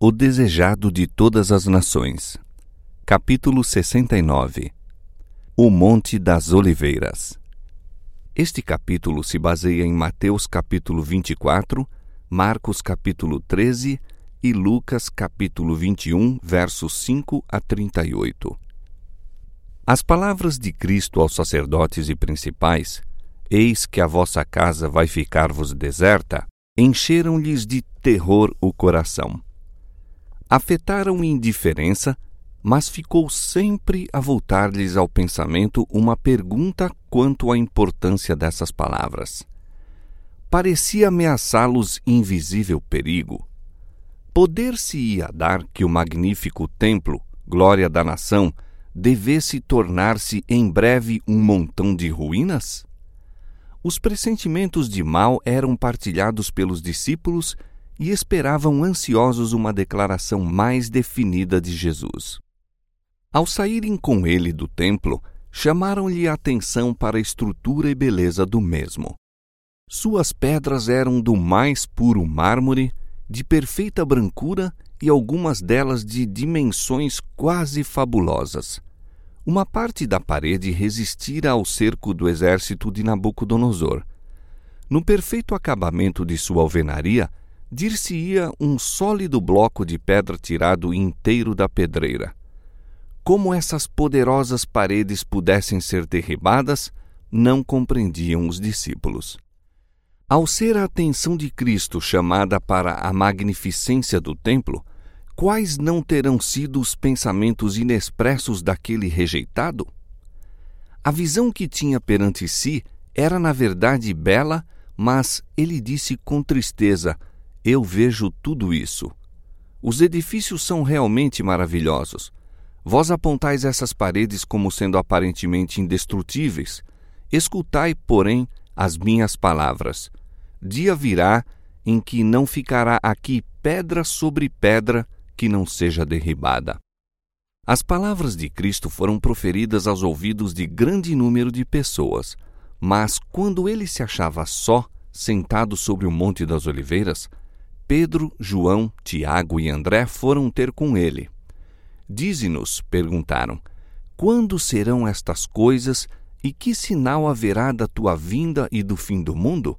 O Desejado de Todas as Nações. Capítulo 69 O Monte das Oliveiras. Este capítulo se baseia em Mateus capítulo 24, Marcos capítulo 13 e Lucas capítulo 21, versos 5 a 38. As palavras de Cristo aos sacerdotes e principais, eis que a vossa casa vai ficar-vos deserta, encheram-lhes de terror o coração. Afetaram indiferença, mas ficou sempre a voltar-lhes ao pensamento uma pergunta quanto à importância dessas palavras. Parecia ameaçá-los invisível perigo. Poder-se-ia dar que o magnífico templo, glória da nação, devesse tornar-se em breve um montão de ruínas? Os pressentimentos de mal eram partilhados pelos discípulos e esperavam ansiosos uma declaração mais definida de Jesus. Ao saírem com ele do templo, chamaram-lhe a atenção para a estrutura e beleza do mesmo. Suas pedras eram do mais puro mármore, de perfeita brancura e algumas delas de dimensões quase fabulosas. Uma parte da parede resistira ao cerco do exército de Nabucodonosor. No perfeito acabamento de sua alvenaria, dir-se-ia um sólido bloco de pedra tirado inteiro da pedreira. Como essas poderosas paredes pudessem ser derribadas, não compreendiam os discípulos. Ao ser a atenção de Cristo chamada para a magnificência do templo, quais não terão sido os pensamentos inexpressos daquele rejeitado? A visão que tinha perante si era, na verdade, bela, mas ele disse com tristeza: Eu vejo tudo isso. Os edifícios são realmente maravilhosos. Vós apontais essas paredes como sendo aparentemente indestrutíveis. Escutai, porém, as minhas palavras. Dia virá em que não ficará aqui pedra sobre pedra que não seja derribada. As palavras de Cristo foram proferidas aos ouvidos de grande número de pessoas, mas quando ele se achava só, sentado sobre o Monte das Oliveiras, Pedro, João, Tiago e André foram ter com ele. Dize-nos, perguntaram, quando serão estas coisas e que sinal haverá da tua vinda e do fim do mundo?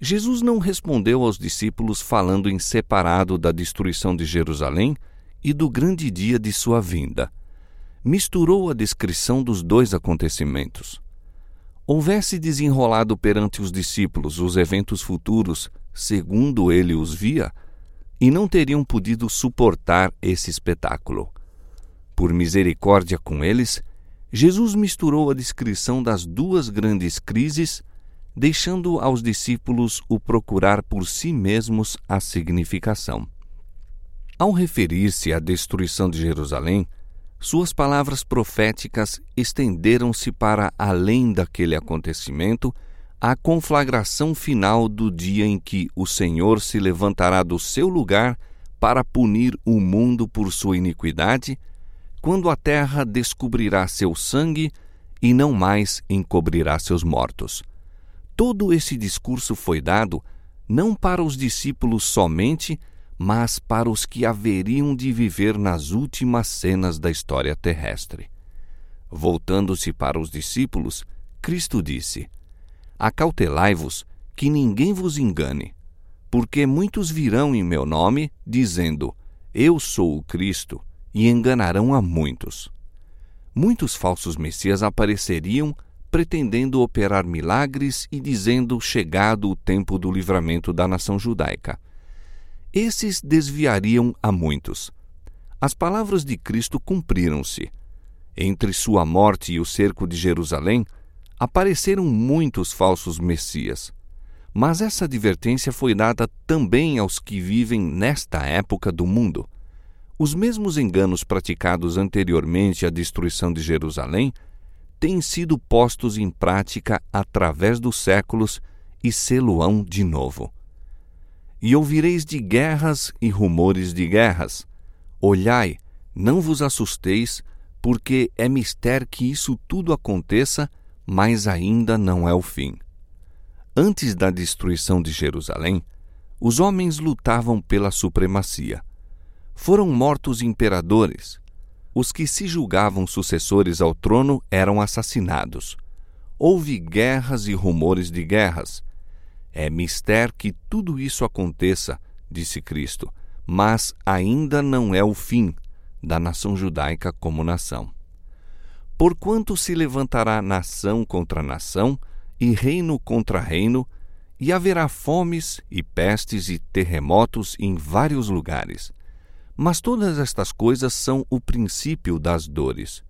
Jesus não respondeu aos discípulos falando em separado da destruição de Jerusalém e do grande dia de sua vinda. Misturou a descrição dos dois acontecimentos. Houvesse desenrolado perante os discípulos os eventos futuros, segundo ele os via, e não teriam podido suportar esse espetáculo. Por misericórdia com eles, Jesus misturou a descrição das duas grandes crises deixando aos discípulos o procurar por si mesmos a significação. Ao referir-se à destruição de Jerusalém, suas palavras proféticas estenderam-se para além daquele acontecimento à conflagração final do dia em que o Senhor se levantará do seu lugar para punir o mundo por sua iniquidade, quando a terra descobrirá seu sangue e não mais encobrirá seus mortos. Todo esse discurso foi dado não para os discípulos somente, mas para os que haveriam de viver nas últimas cenas da história terrestre. Voltando-se para os discípulos, Cristo disse: Acautelai-vos que ninguém vos engane, porque muitos virão em meu nome, dizendo: Eu sou o Cristo, e enganarão a muitos. Muitos falsos messias apareceriam pretendendo operar milagres e dizendo chegado o tempo do livramento da nação judaica. Esses desviariam a muitos. As palavras de Cristo cumpriram-se. Entre sua morte e o cerco de Jerusalém, apareceram muitos falsos messias. Mas essa advertência foi dada também aos que vivem nesta época do mundo. Os mesmos enganos praticados anteriormente à destruição de Jerusalém têm sido postos em prática através dos séculos e sê-lo-ão de novo. E ouvireis de guerras e rumores de guerras. Olhai, não vos assusteis, porque é mister que isso tudo aconteça, mas ainda não é o fim. Antes da destruição de Jerusalém, os homens lutavam pela supremacia. Foram mortos imperadores. Os que se julgavam sucessores ao trono eram assassinados. Houve guerras e rumores de guerras. É mister que tudo isso aconteça, disse Cristo, mas ainda não é o fim da nação judaica como nação. Porquanto se levantará nação contra nação e reino contra reino, e haverá fomes e pestes e terremotos em vários lugares. Mas todas estas coisas são o princípio das dores.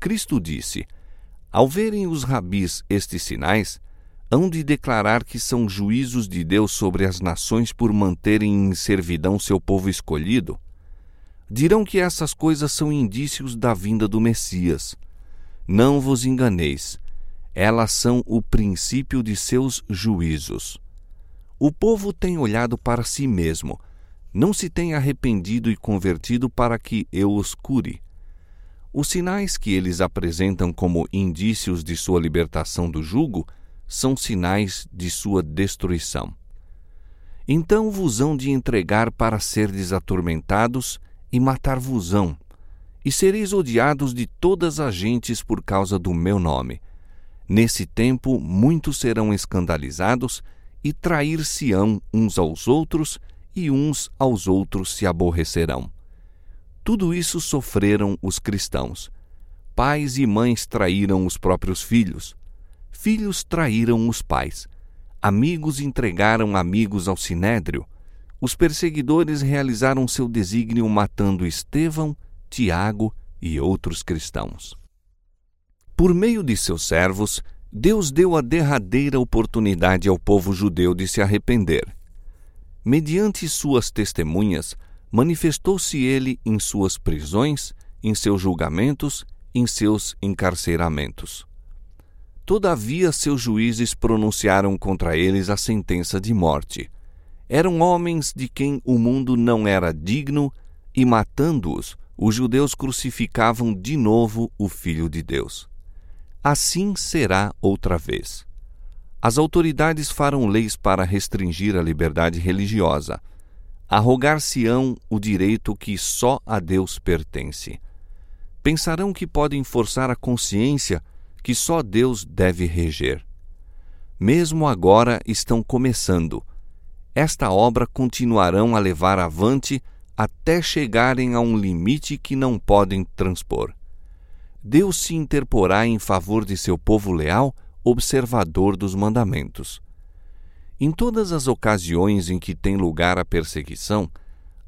Cristo disse: Ao verem os rabis estes sinais, hão de declarar que são juízos de Deus sobre as nações por manterem em servidão seu povo escolhido. Dirão que essas coisas são indícios da vinda do Messias. Não vos enganeis, elas são o princípio de seus juízos. O povo tem olhado para si mesmo, não se tem arrependido e convertido para que eu os cure. Os sinais que eles apresentam como indícios de sua libertação do jugo são sinais de sua destruição. Então vos hão de entregar para serdes atormentados e matar-vos-ão, e sereis odiados de todas as gentes por causa do meu nome. Nesse tempo, muitos serão escandalizados e trair-se-ão uns aos outros, e uns aos outros se aborrecerão. Tudo isso sofreram os cristãos. Pais e mães traíram os próprios filhos. Filhos traíram os pais. Amigos entregaram amigos ao sinédrio. Os perseguidores realizaram seu desígnio matando Estevão, Tiago e outros cristãos. Por meio de seus servos, Deus deu a derradeira oportunidade ao povo judeu de se arrepender. Mediante suas testemunhas, manifestou-se ele em suas prisões, em seus julgamentos, em seus encarceramentos. Todavia, seus juízes pronunciaram contra eles a sentença de morte. Eram homens de quem o mundo não era digno, e matando-os, os judeus crucificavam de novo o Filho de Deus. Assim será outra vez. As autoridades farão leis para restringir a liberdade religiosa. Arrogar-se-ão o direito que só a Deus pertence. Pensarão que podem forçar a consciência que só Deus deve reger. Mesmo agora estão começando. Esta obra continuarão a levar avante até chegarem a um limite que não podem transpor. Deus se interporá em favor de seu povo leal, observador dos mandamentos. Em todas as ocasiões em que tem lugar a perseguição,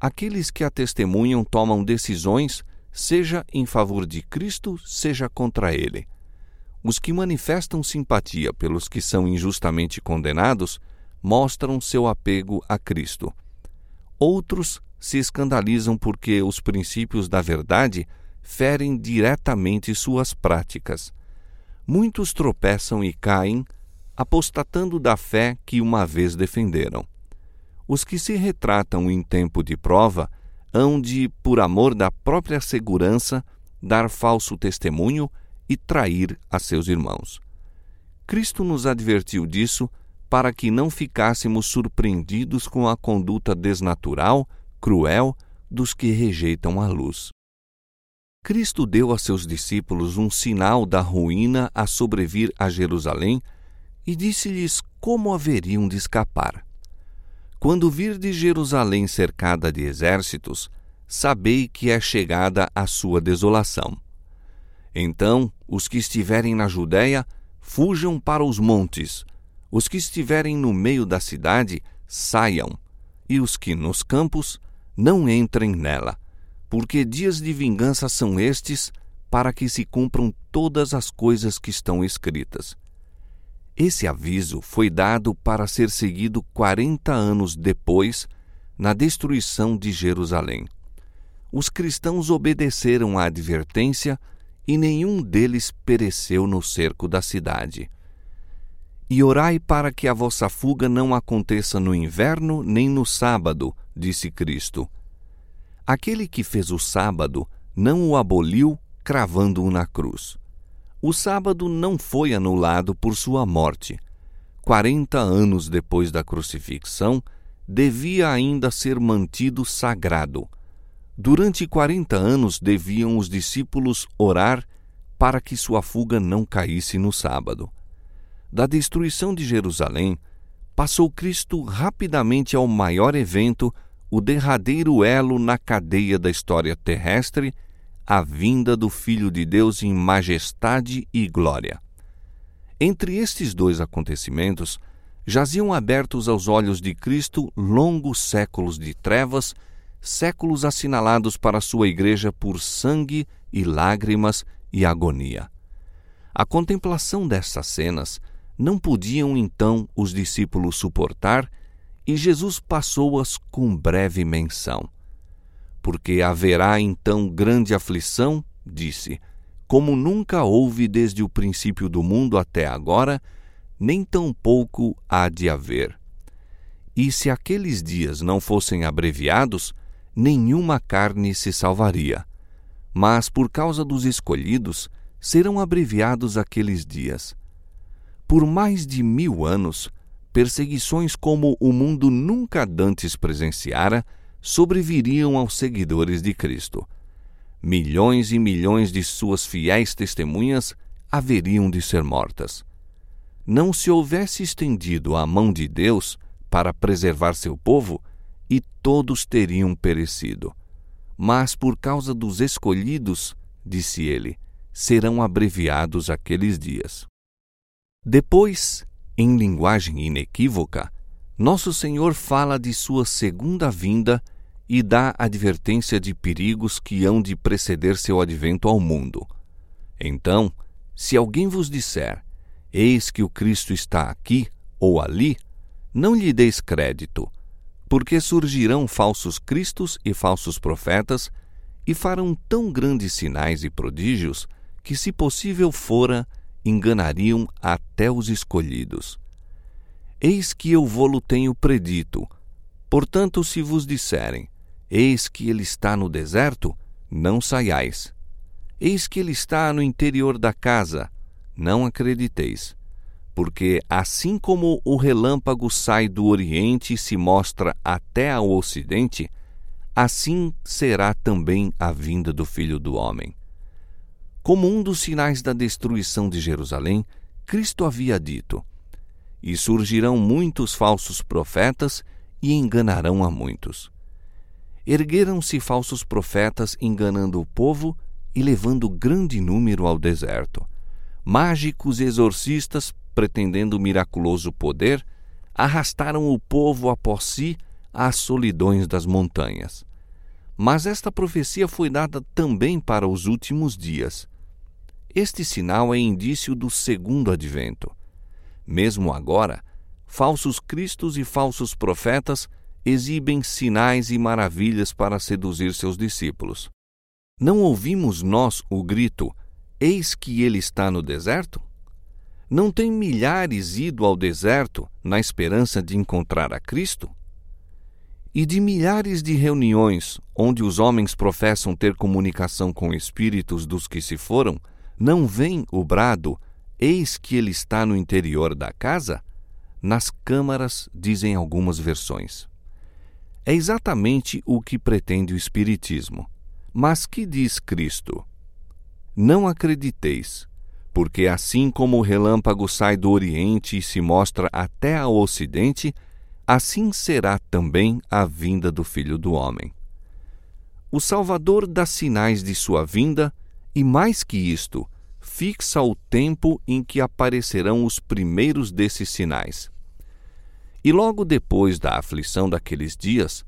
aqueles que a testemunham tomam decisões, seja em favor de Cristo, seja contra ele. Os que manifestam simpatia pelos que são injustamente condenados mostram seu apego a Cristo. Outros se escandalizam porque os princípios da verdade ferem diretamente suas práticas. Muitos tropeçam e caem, apostatando da fé que uma vez defenderam. Os que se retratam em tempo de prova hão de, por amor da própria segurança, dar falso testemunho e trair a seus irmãos. Cristo nos advertiu disso para que não ficássemos surpreendidos com a conduta desnatural, cruel dos que rejeitam a luz. Cristo deu a seus discípulos um sinal da ruína a sobrevir a Jerusalém e disse-lhes como haveriam de escapar. Quando virdes Jerusalém cercada de exércitos, sabei que é chegada a sua desolação. Então, os que estiverem na Judéia, fujam para os montes, os que estiverem no meio da cidade, saiam, e os que nos campos, não entrem nela porque dias de vingança são estes, para que se cumpram todas as coisas que estão escritas. Esse aviso foi dado para ser seguido quarenta anos depois, na destruição de Jerusalém. Os cristãos obedeceram à advertência e nenhum deles pereceu no cerco da cidade. E orai para que a vossa fuga não aconteça no inverno nem no sábado, disse Cristo Aquele que fez o sábado não o aboliu cravando-o na cruz. O sábado não foi anulado por sua morte. Quarenta anos depois da crucifixão, devia ainda ser mantido sagrado. Durante quarenta anos deviam os discípulos orar para que sua fuga não caísse no sábado. Da destruição de Jerusalém, passou Cristo rapidamente ao maior evento, o derradeiro elo na cadeia da história terrestre, a vinda do Filho de Deus em majestade e glória. Entre estes dois acontecimentos, jaziam abertos aos olhos de Cristo longos séculos de trevas, séculos assinalados para sua igreja por sangue e lágrimas e agonia. A contemplação dessas cenas não podiam então os discípulos suportar e Jesus passou-as com breve menção. Porque haverá então grande aflição, disse, como nunca houve desde o princípio do mundo até agora, nem tampouco há de haver. E se aqueles dias não fossem abreviados, nenhuma carne se salvaria. Mas por causa dos escolhidos, serão abreviados aqueles dias. Por mais de mil anos, perseguições como o mundo nunca dantes presenciara sobreviriam aos seguidores de Cristo. Milhões e milhões de suas fiéis testemunhas haveriam de ser mortas não se houvesse estendido a mão de Deus para preservar seu povo, e todos teriam perecido. Mas por causa dos escolhidos, disse ele, serão abreviados aqueles dias. Depois, em linguagem inequívoca, nosso Senhor fala de sua segunda vinda e dá advertência de perigos que hão de preceder seu advento ao mundo. Então, se alguém vos disser, Eis que o Cristo está aqui ou ali, não lhe deis crédito, porque surgirão falsos cristos e falsos profetas e farão tão grandes sinais e prodígios que, se possível fora, enganariam até os escolhidos. Eis que eu vou-lo tenho predito. Portanto, se vos disserem, eis que ele está no deserto, não saiais. Eis que ele está no interior da casa, não acrediteis. Porque assim como o relâmpago sai do Oriente e se mostra até ao Ocidente, assim será também a vinda do Filho do Homem. Como um dos sinais da destruição de Jerusalém, Cristo havia dito: E surgirão muitos falsos profetas e enganarão a muitos. Ergueram-se falsos profetas enganando o povo e levando grande número ao deserto mágicos exorcistas, pretendendo miraculoso poder, arrastaram o povo após si às solidões das montanhas. Mas esta profecia foi dada também para os últimos dias. Este sinal é indício do segundo advento. Mesmo agora, falsos cristos e falsos profetas exibem sinais e maravilhas para seduzir seus discípulos. Não ouvimos nós o grito: Eis que ele está no deserto? Não tem milhares ido ao deserto na esperança de encontrar a Cristo? E de milhares de reuniões onde os homens professam ter comunicação com espíritos dos que se foram, não vem o brado: Eis que ele está no interior da casa? Nas câmaras, dizem algumas versões. É exatamente o que pretende o Espiritismo. Mas que diz Cristo? Não acrediteis, porque assim como o relâmpago sai do Oriente e se mostra até ao Ocidente, assim será também a vinda do Filho do Homem. O Salvador dá sinais de sua vinda e, mais que isto, fixa o tempo em que aparecerão os primeiros desses sinais. E logo depois da aflição daqueles dias,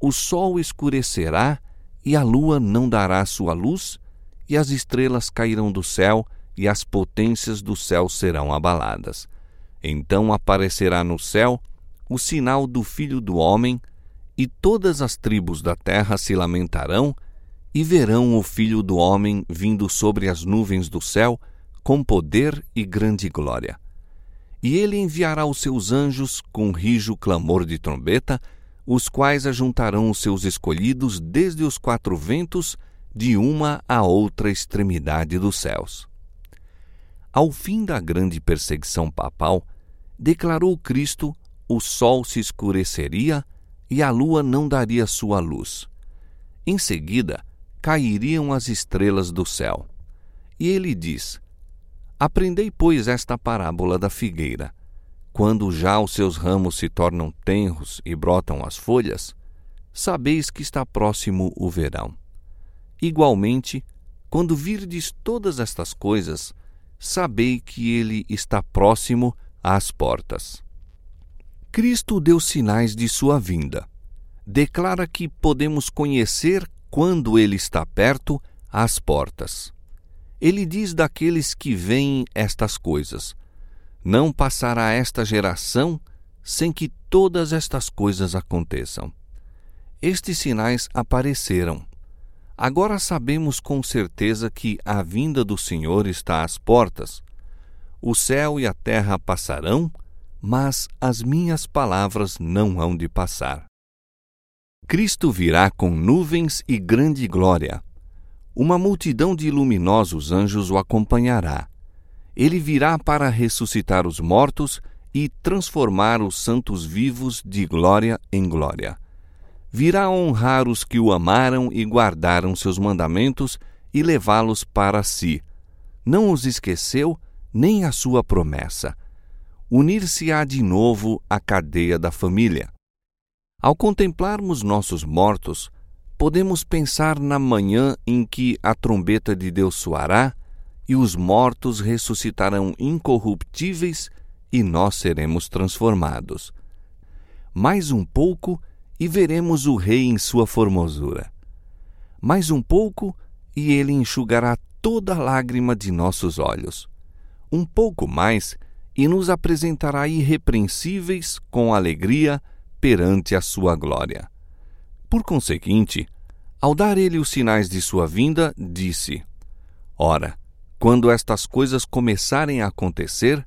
o sol escurecerá e a lua não dará sua luz e as estrelas cairão do céu, e as potências do céu serão abaladas. Então aparecerá no céu o sinal do Filho do Homem, e todas as tribos da terra se lamentarão, e verão o Filho do Homem vindo sobre as nuvens do céu, com poder e grande glória. E ele enviará os seus anjos com rijo clamor de trombeta, os quais ajuntarão os seus escolhidos desde os quatro ventos de uma a outra extremidade dos céus. Ao fim da grande perseguição papal, declarou Cristo, o sol se escureceria e a lua não daria sua luz. Em seguida, cairiam as estrelas do céu. E ele diz: Aprendei, pois, esta parábola da figueira. Quando já os seus ramos se tornam tenros e brotam as folhas, sabeis que está próximo o verão. Igualmente, quando virdes todas estas coisas, sabei que ele está próximo às portas. Cristo deu sinais de sua vinda. Declara que podemos conhecer quando ele está perto às portas. Ele diz daqueles que veem estas coisas: Não passará esta geração sem que todas estas coisas aconteçam. Estes sinais apareceram. Agora sabemos com certeza que a vinda do Senhor está às portas. O céu e a terra passarão, mas as minhas palavras não hão de passar. Cristo virá com nuvens e grande glória. Uma multidão de luminosos anjos o acompanhará. Ele virá para ressuscitar os mortos e transformar os santos vivos de glória em glória. Virá honrar os que o amaram e guardaram seus mandamentos e levá-los para si. Não os esqueceu, nem a sua promessa unir-se-á de novo à cadeia da família. Ao contemplarmos nossos mortos, podemos pensar na manhã em que a trombeta de Deus soará e os mortos ressuscitarão incorruptíveis e nós seremos transformados. Mais um pouco e veremos o Rei em sua formosura. Mais um pouco e ele enxugará toda lágrima de nossos olhos. Um pouco mais e nos apresentará irrepreensíveis com alegria perante a sua glória. Por conseguinte, ao dar ele os sinais de sua vinda, disse: Ora, quando estas coisas começarem a acontecer,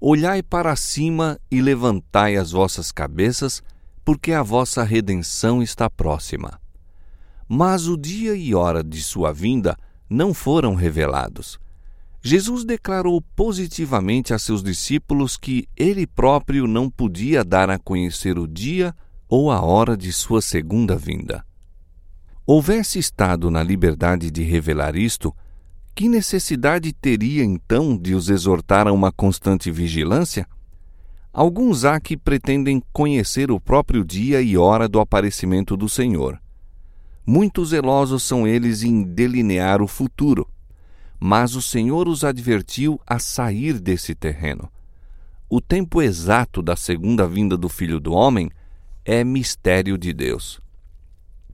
olhai para cima e levantai as vossas cabeças, porque a vossa redenção está próxima. Mas o dia e hora de sua vinda não foram revelados, Jesus declarou positivamente a seus discípulos que ele próprio não podia dar a conhecer o dia ou a hora de sua segunda vinda. Houvesse estado na liberdade de revelar isto, que necessidade teria então de os exortar a uma constante vigilância? Alguns há que pretendem conhecer o próprio dia e hora do aparecimento do Senhor. Muito zelosos são eles em delinear o futuro mas o Senhor os advertiu a sair desse terreno. O tempo exato da segunda vinda do Filho do Homem é mistério de Deus.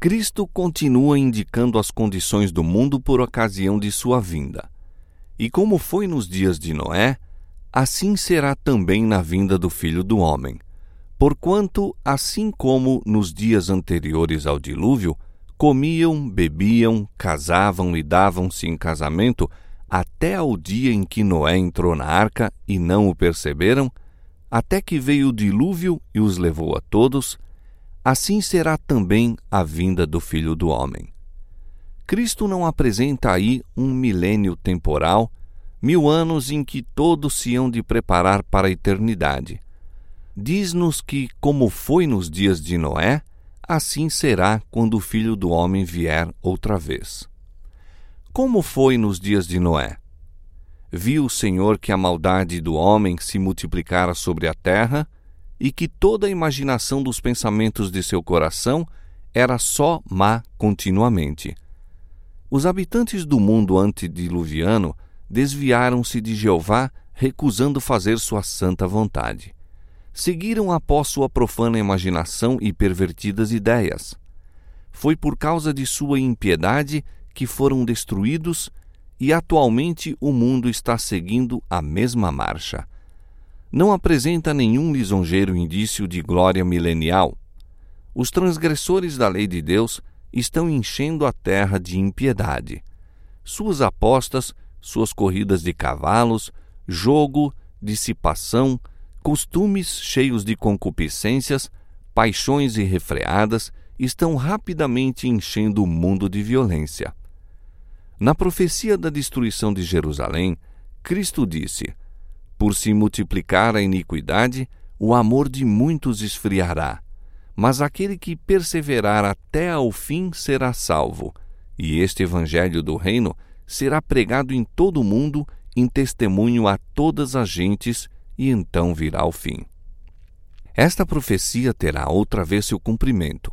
Cristo continua indicando as condições do mundo por ocasião de sua vinda. E como foi nos dias de Noé, assim será também na vinda do Filho do Homem. Porquanto, assim como nos dias anteriores ao dilúvio, comiam, bebiam, casavam e davam-se em casamento até ao dia em que Noé entrou na arca e não o perceberam, até que veio o dilúvio e os levou a todos, assim será também a vinda do Filho do Homem. Cristo não apresenta aí um milênio temporal, mil anos em que todos se hão de preparar para a eternidade. Diz-nos que, como foi nos dias de Noé, assim será quando o Filho do Homem vier outra vez. Como foi nos dias de Noé? Viu o Senhor que a maldade do homem se multiplicara sobre a terra e que toda a imaginação dos pensamentos de seu coração era só má continuamente. Os habitantes do mundo antediluviano desviaram-se de Jeová, recusando fazer sua santa vontade seguiram após sua profana imaginação e pervertidas ideias. Foi por causa de sua impiedade que foram destruídos e atualmente o mundo está seguindo a mesma marcha. Não apresenta nenhum lisonjeiro indício de glória milenial. Os transgressores da lei de Deus estão enchendo a terra de impiedade. Suas apostas, suas corridas de cavalos, jogo, dissipação, Costumes cheios de concupiscências, paixões irrefreadas estão rapidamente enchendo o mundo de violência. Na profecia da destruição de Jerusalém, Cristo disse: Por se multiplicar a iniquidade, o amor de muitos esfriará, mas aquele que perseverar até ao fim será salvo. E este evangelho do reino será pregado em todo o mundo em testemunho a todas as gentes, e então virá o fim. Esta profecia terá outra vez seu cumprimento.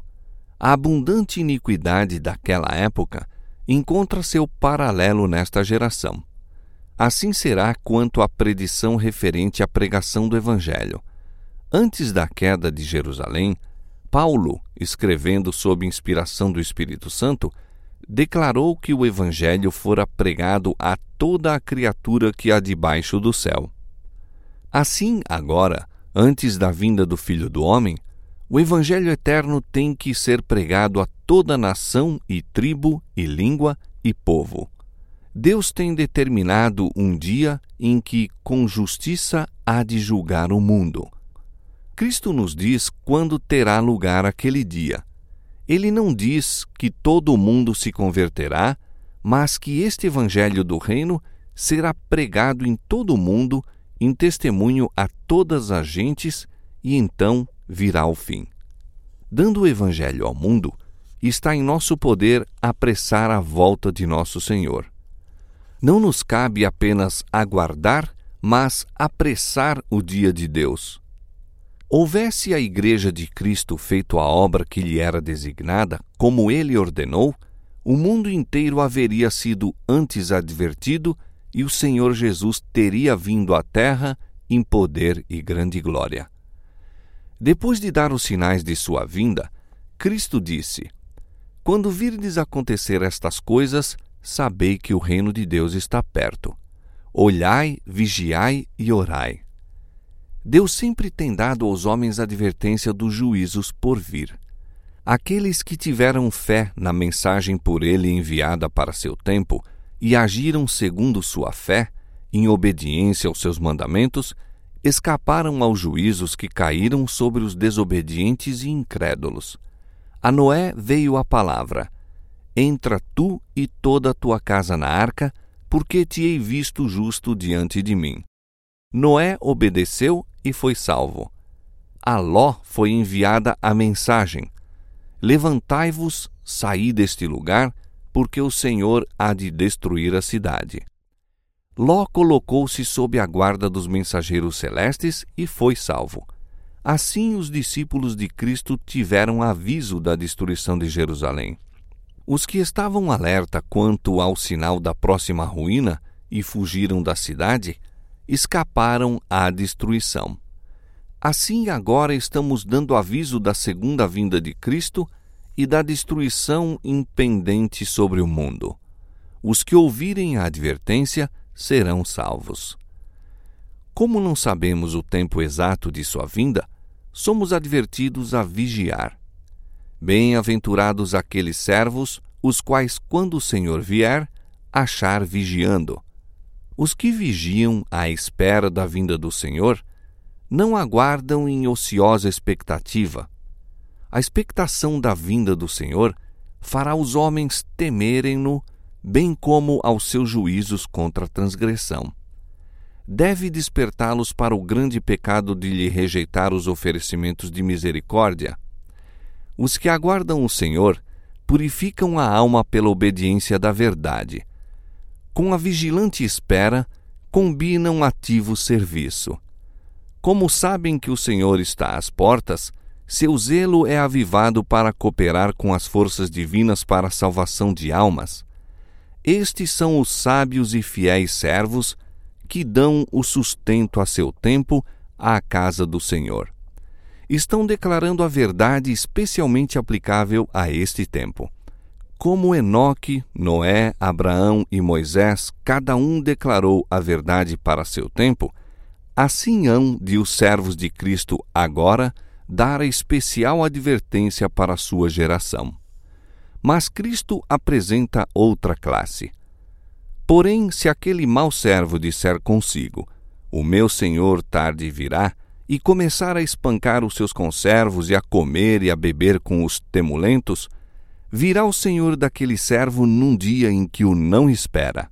A abundante iniquidade daquela época encontra seu paralelo nesta geração. Assim será quanto à predição referente à pregação do Evangelho. Antes da queda de Jerusalém, Paulo, escrevendo sob inspiração do Espírito Santo, declarou que o Evangelho fora pregado a toda a criatura que há debaixo do céu. Assim, agora, antes da vinda do Filho do Homem, o Evangelho eterno tem que ser pregado a toda nação e tribo e língua e povo. Deus tem determinado um dia em que, com justiça, há de julgar o mundo. Cristo nos diz quando terá lugar aquele dia. Ele não diz que todo o mundo se converterá, mas que este Evangelho do Reino será pregado em todo o mundo, em testemunho a todas as gentes, e então virá o fim. Dando o Evangelho ao mundo, está em nosso poder apressar a volta de nosso Senhor não nos cabe apenas aguardar, mas apressar o dia de Deus. Houvesse a Igreja de Cristo feito a obra que lhe era designada, como ele ordenou, o mundo inteiro haveria sido antes advertido e o Senhor Jesus teria vindo à terra em poder e grande glória. Depois de dar os sinais de sua vinda, Cristo disse: Quando virdes acontecer estas coisas, sabei que o reino de Deus está perto. Olhai, vigiai e orai. Deus sempre tem dado aos homens advertência dos juízos por vir. Aqueles que tiveram fé na mensagem por ele enviada para seu tempo e agiram segundo sua fé, em obediência aos seus mandamentos, escaparam aos juízos que caíram sobre os desobedientes e incrédulos. A Noé veio a palavra: Entra tu e toda a tua casa na arca, porque te hei visto justo diante de mim. Noé obedeceu e foi salvo. A Ló foi enviada a mensagem: Levantai-vos, saí deste lugar, porque o Senhor há de destruir a cidade. Ló colocou-se sob a guarda dos mensageiros celestes e foi salvo. Assim, os discípulos de Cristo tiveram aviso da destruição de Jerusalém. Os que estavam alerta quanto ao sinal da próxima ruína e fugiram da cidade, escaparam à destruição. Assim, agora estamos dando aviso da segunda vinda de Cristo e da destruição impendente sobre o mundo. Os que ouvirem a advertência serão salvos. Como não sabemos o tempo exato de sua vinda, somos advertidos a vigiar. Bem-aventurados aqueles servos, os quais, quando o Senhor vier, achar vigiando. Os que vigiam à espera da vinda do Senhor não aguardam em ociosa expectativa. A expectação da vinda do Senhor fará os homens temerem-no, bem como aos seus juízos contra a transgressão. Deve despertá-los para o grande pecado de lhe rejeitar os oferecimentos de misericórdia os que aguardam o Senhor purificam a alma pela obediência da verdade. Com a vigilante espera, combinam ativo serviço. Como sabem que o Senhor está às portas, seu zelo é avivado para cooperar com as forças divinas para a salvação de almas. Estes são os sábios e fiéis servos que dão o sustento a seu tempo à casa do Senhor estão declarando a verdade especialmente aplicável a este tempo. Como Enoque, Noé, Abraão e Moisés, cada um declarou a verdade para seu tempo, assim hão de os servos de Cristo agora dar a especial advertência para a sua geração. Mas Cristo apresenta outra classe. Porém, se aquele mau servo disser consigo: O meu senhor tarde virá, e começar a espancar os seus conservos e a comer e a beber com os temulentos, virá o senhor daquele servo num dia em que o não espera.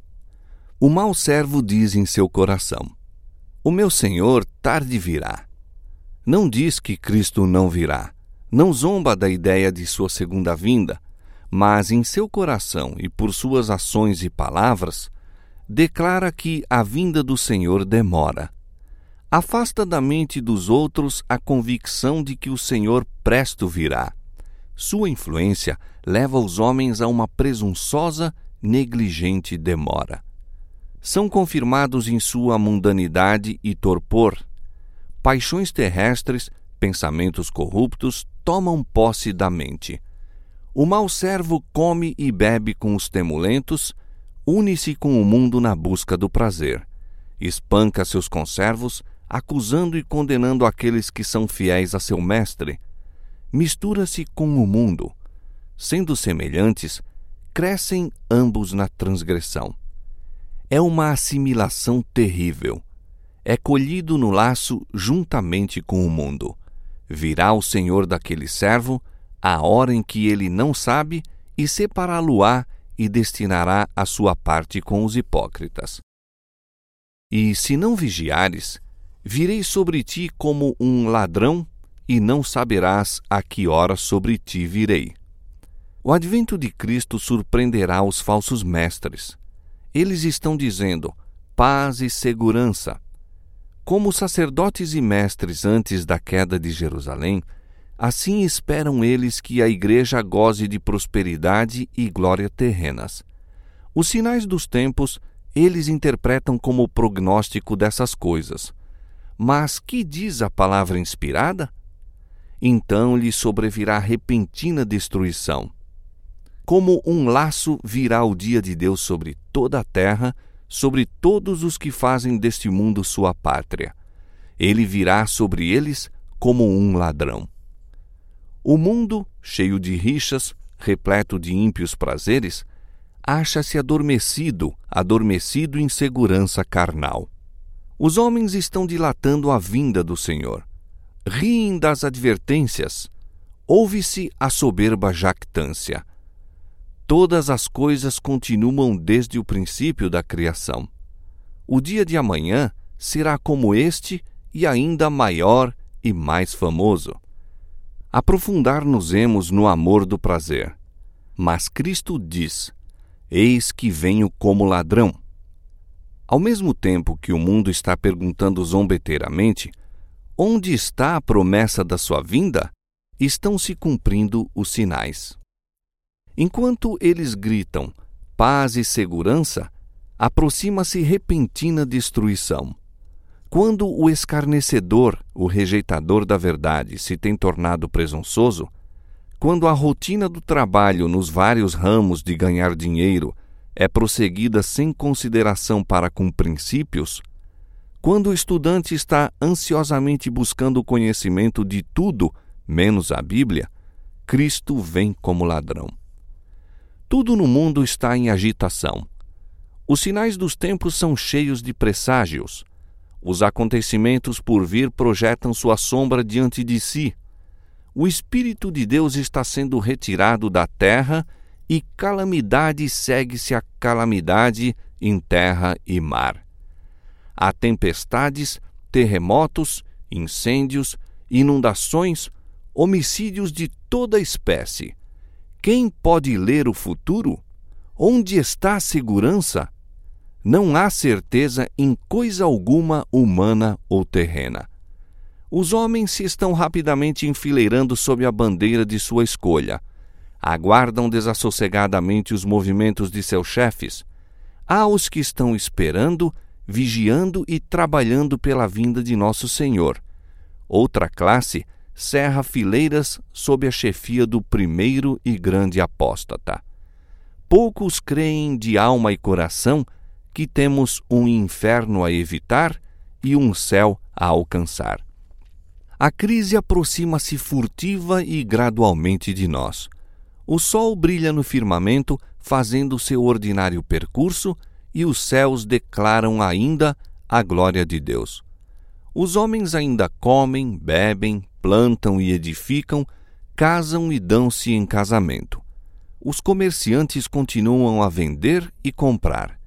O mau servo diz em seu coração: O meu senhor tarde virá. Não diz que Cristo não virá. Não zomba da ideia de sua segunda vinda, mas em seu coração e por suas ações e palavras, declara que a vinda do Senhor demora. Afasta da mente dos outros a convicção de que o Senhor presto virá. Sua influência leva os homens a uma presunçosa, negligente demora. São confirmados em sua mundanidade e torpor. Paixões terrestres, pensamentos corruptos tomam posse da mente o mau servo come e bebe com os temulentos, une-se com o mundo na busca do prazer. Espanca seus conservos, acusando e condenando aqueles que são fiéis a seu mestre. Mistura-se com o mundo. Sendo semelhantes, crescem ambos na transgressão. É uma assimilação terrível. É colhido no laço juntamente com o mundo. Virá o senhor daquele servo a hora em que ele não sabe, e separá-lo-á e destinará a sua parte com os hipócritas. E se não vigiares, virei sobre ti como um ladrão, e não saberás a que hora sobre ti virei. O advento de Cristo surpreenderá os falsos mestres. Eles estão dizendo paz e segurança. Como sacerdotes e mestres antes da queda de Jerusalém, Assim esperam eles que a Igreja goze de prosperidade e glória terrenas. Os sinais dos tempos eles interpretam como prognóstico dessas coisas. Mas que diz a palavra inspirada? Então lhe sobrevirá repentina destruição. Como um laço virá o dia de Deus sobre toda a terra, sobre todos os que fazem deste mundo sua pátria. Ele virá sobre eles como um ladrão. O mundo, cheio de rixas, repleto de ímpios prazeres, acha-se adormecido, adormecido em segurança carnal. Os homens estão dilatando a vinda do Senhor. Riem das advertências. Ouve-se a soberba jactância. Todas as coisas continuam desde o princípio da criação. O dia de amanhã será como este e ainda maior e mais famoso aprofundar-nos-emos no amor do prazer. Mas Cristo diz: Eis que venho como ladrão. Ao mesmo tempo que o mundo está perguntando zombeteiramente: Onde está a promessa da sua vinda? Estão se cumprindo os sinais. Enquanto eles gritam paz e segurança, aproxima-se repentina destruição. Quando o escarnecedor, o rejeitador da verdade, se tem tornado presunçoso, quando a rotina do trabalho nos vários ramos de ganhar dinheiro é prosseguida sem consideração para com princípios, quando o estudante está ansiosamente buscando o conhecimento de tudo menos a Bíblia, Cristo vem como ladrão. Tudo no mundo está em agitação. Os sinais dos tempos são cheios de presságios os acontecimentos por vir projetam sua sombra diante de si. O Espírito de Deus está sendo retirado da terra e calamidade segue-se a calamidade em terra e mar. Há tempestades, terremotos, incêndios, inundações, homicídios de toda espécie. Quem pode ler o futuro? Onde está a segurança? não há certeza em coisa alguma humana ou terrena. Os homens se estão rapidamente enfileirando sob a bandeira de sua escolha. Aguardam desassossegadamente os movimentos de seus chefes. Há os que estão esperando, vigiando e trabalhando pela vinda de nosso Senhor. Outra classe cerra fileiras sob a chefia do primeiro e grande apóstata. Poucos creem de alma e coração que temos um inferno a evitar e um céu a alcançar. A crise aproxima-se furtiva e gradualmente de nós. O sol brilha no firmamento, fazendo seu ordinário percurso, e os céus declaram ainda a glória de Deus. Os homens ainda comem, bebem, plantam e edificam, casam e dão-se em casamento. Os comerciantes continuam a vender e comprar.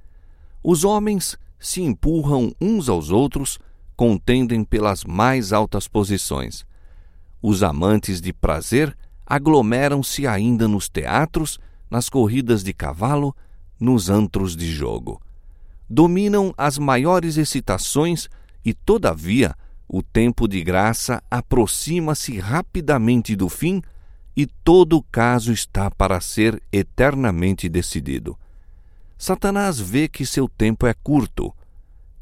Os homens se empurram uns aos outros, contendem pelas mais altas posições. Os amantes de prazer aglomeram-se ainda nos teatros, nas corridas de cavalo, nos antros de jogo. Dominam as maiores excitações e, todavia, o tempo de graça aproxima-se rapidamente do fim e todo o caso está para ser eternamente decidido. Satanás vê que seu tempo é curto.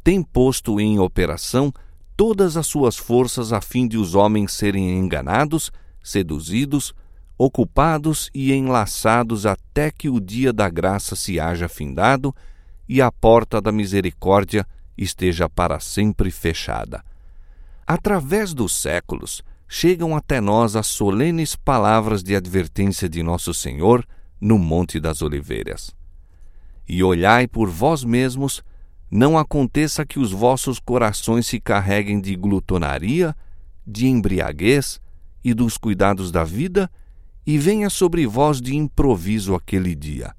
Tem posto em operação todas as suas forças a fim de os homens serem enganados, seduzidos, ocupados e enlaçados até que o dia da graça se haja findado e a porta da misericórdia esteja para sempre fechada. Através dos séculos, chegam até nós as solenes palavras de advertência de Nosso Senhor no Monte das Oliveiras. E olhai por vós mesmos, não aconteça que os vossos corações se carreguem de glutonaria, de embriaguez e dos cuidados da vida, e venha sobre vós de improviso aquele dia.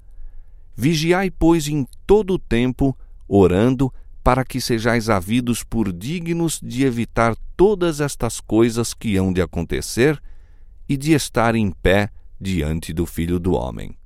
Vigiai, pois, em todo o tempo, orando, para que sejais havidos por dignos de evitar todas estas coisas que hão de acontecer e de estar em pé diante do Filho do Homem.